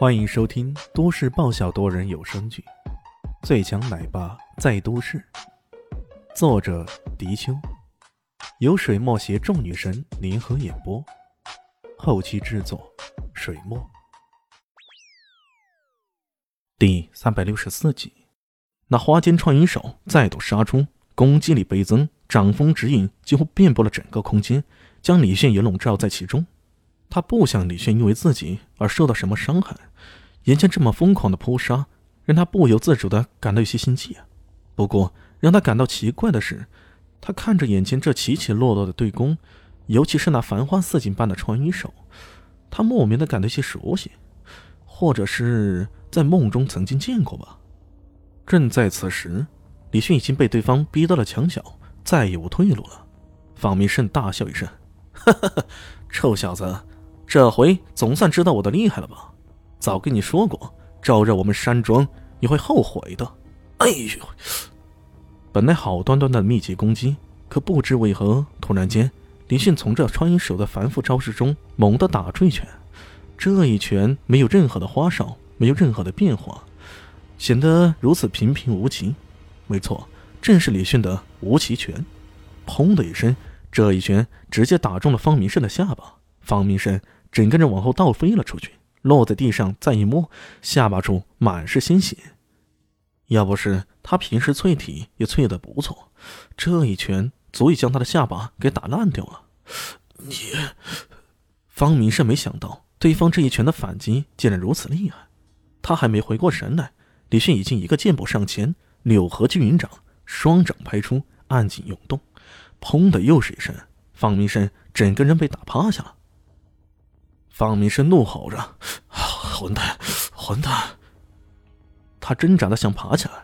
欢迎收听都市爆笑多人有声剧《最强奶爸在都市》，作者：迪秋，由水墨携众女神联合演播，后期制作：水墨。第三百六十四集，那花间穿云手再度杀出，攻击力倍增，掌风指引几乎遍布了整个空间，将李炫也笼罩在其中。他不想李迅因为自己而受到什么伤害，眼前这么疯狂的扑杀，让他不由自主的感到有些心悸啊。不过让他感到奇怪的是，他看着眼前这起起落落的对攻，尤其是那繁花似锦般的穿衣手，他莫名的感到一些熟悉，或者是在梦中曾经见过吧。正在此时，李迅已经被对方逼到了墙角，再也无退路了。方明胜大笑一声：“哈哈哈，臭小子！”这回总算知道我的厉害了吧？早跟你说过，招惹我们山庄你会后悔的。哎呦！本来好端端的密集攻击，可不知为何，突然间，李迅从这穿衣手的繁复招式中猛地打出一拳。这一拳没有任何的花哨，没有任何的变化，显得如此平平无奇。没错，正是李迅的无奇拳。砰的一声，这一拳直接打中了方明胜的下巴。方明胜。整个人往后倒飞了出去，落在地上，再一摸，下巴处满是鲜血。要不是他平时淬体也淬得不错，这一拳足以将他的下巴给打烂掉了。你，方明胜没想到对方这一拳的反击竟然如此厉害，他还没回过神来，李迅已经一个箭步上前，柳河聚云掌，双掌拍出，暗劲涌动，砰的又是一声，方明胜整个人被打趴下了。方明生怒吼着：“混蛋，混蛋！”他挣扎的想爬起来，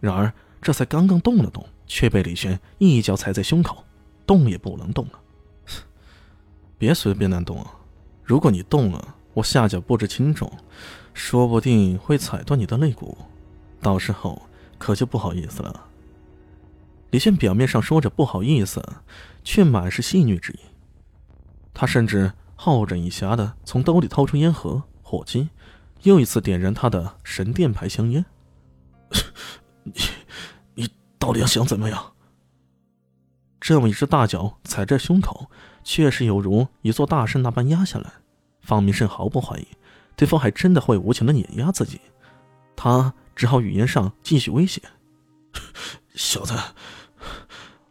然而这才刚刚动了动，却被李轩一脚踩在胸口，动也不能动了。别随便乱动啊！如果你动了，我下脚不知轻重，说不定会踩断你的肋骨，到时候可就不好意思了。李轩表面上说着不好意思，却满是戏谑之意。他甚至……好整以暇的从兜里掏出烟盒、火机，又一次点燃他的神殿牌香烟。你，你到底要想怎么样？这么一只大脚踩在胸口，确实犹如一座大山那般压下来。方明胜毫不怀疑，对方还真的会无情的碾压自己。他只好语言上继续威胁：“ 小子，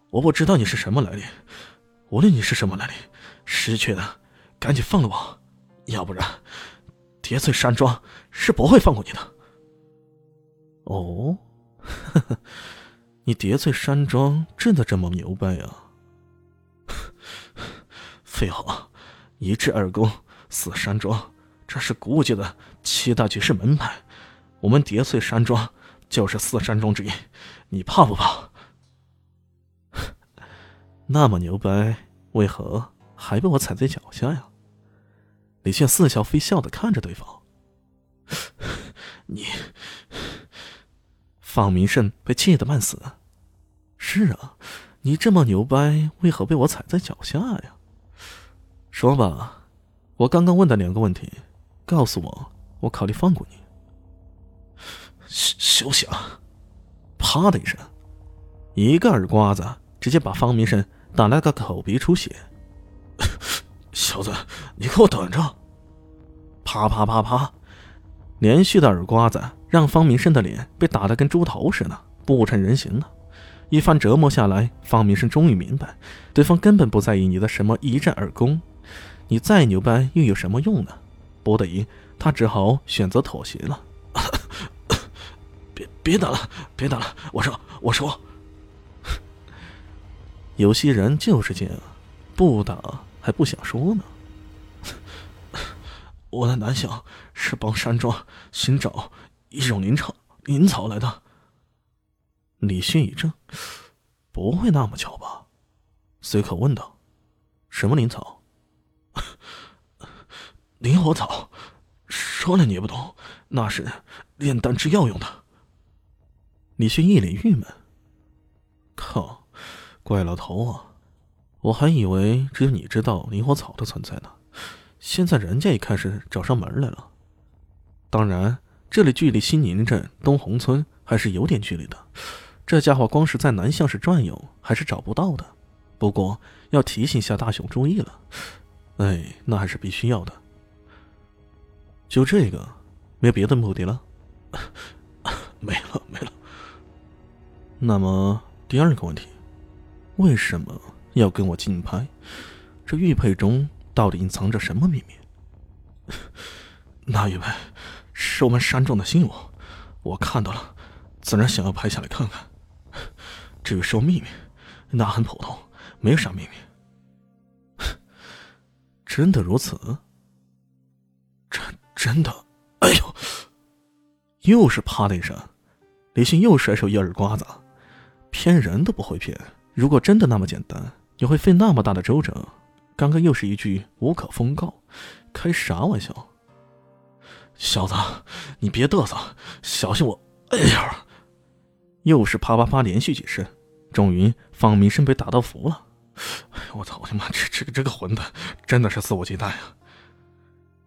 我不知道你是什么来历，无论你是什么来历，失去的。”赶紧放了我，要不然叠翠山庄是不会放过你的。哦，你叠翠山庄真的这么牛掰呀？废话，一至二宫，四山庄，这是古武界的七大绝世门派，我们叠翠山庄就是四山庄之一，你怕不怕？那么牛掰，为何还被我踩在脚下呀？李炫似笑非笑的看着对方，你，方明胜被气得半死。是啊，你这么牛掰，为何被我踩在脚下呀？说吧，我刚刚问的两个问题，告诉我，我考虑放过你。休休想！啪的一声，一个耳刮子直接把方明胜打了个口鼻出血。小子，你给我等着！啪啪啪啪，连续的耳刮子让方明生的脸被打得跟猪头似的，不成人形了。一番折磨下来，方明生终于明白，对方根本不在意你的什么一战而功，你再牛掰又有什么用呢？不得已，他只好选择妥协了。别别打了，别打了！我说，我说，有些人就是这样，不打。还不想说呢。我的南想是帮山庄寻找一种灵草，灵草来的。李迅一怔，不会那么巧吧？随口问道：“什么灵草？” 灵火草。说了你也不懂，那是炼丹制药用的。李迅一脸郁闷：“靠，怪老头啊！”我还以为只有你知道灵火草的存在呢，现在人家也开始找上门来了。当然，这里距离西宁镇东红村还是有点距离的。这家伙光是在南巷市转悠，还是找不到的。不过要提醒一下大雄注意了，哎，那还是必须要的。就这个，没别的目的了？没了，没了。那么第二个问题，为什么要跟我竞拍？这玉佩中到底隐藏着什么秘密？那玉佩是我们山庄的信物，我看到了，自然想要拍下来看看。至于说秘密，那很普通，没有啥秘密。真的如此？真真的？哎呦！又是啪的一声，李信又甩手一耳刮子。骗人都不会骗，如果真的那么简单，你会费那么大的周折？刚刚又是一句无可奉告，开啥玩笑？小子，你别嘚瑟，小心我！哎呀！又是啪啪啪连续几声，终于方明生被打到服了。我操！我的妈！这这个这个混蛋真的是肆无忌惮呀！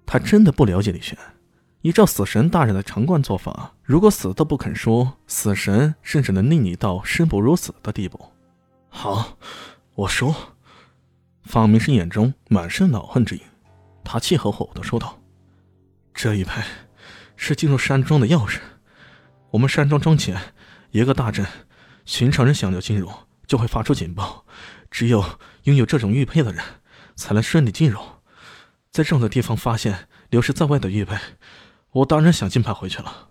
他真的不了解李轩。依照死神大人的常惯做法，如果死都不肯说，死神甚至能令你到生不如死的地步。好，我说。方明生眼中满是恼恨之意，他气吼吼的说道：“这一排是进入山庄的钥匙。我们山庄庄前一个大阵，寻常人想要进入，就会发出警报。只有拥有这种玉佩的人，才能顺利进入。在这种的地方发现流失在外的玉佩。”我当然想金牌回去了。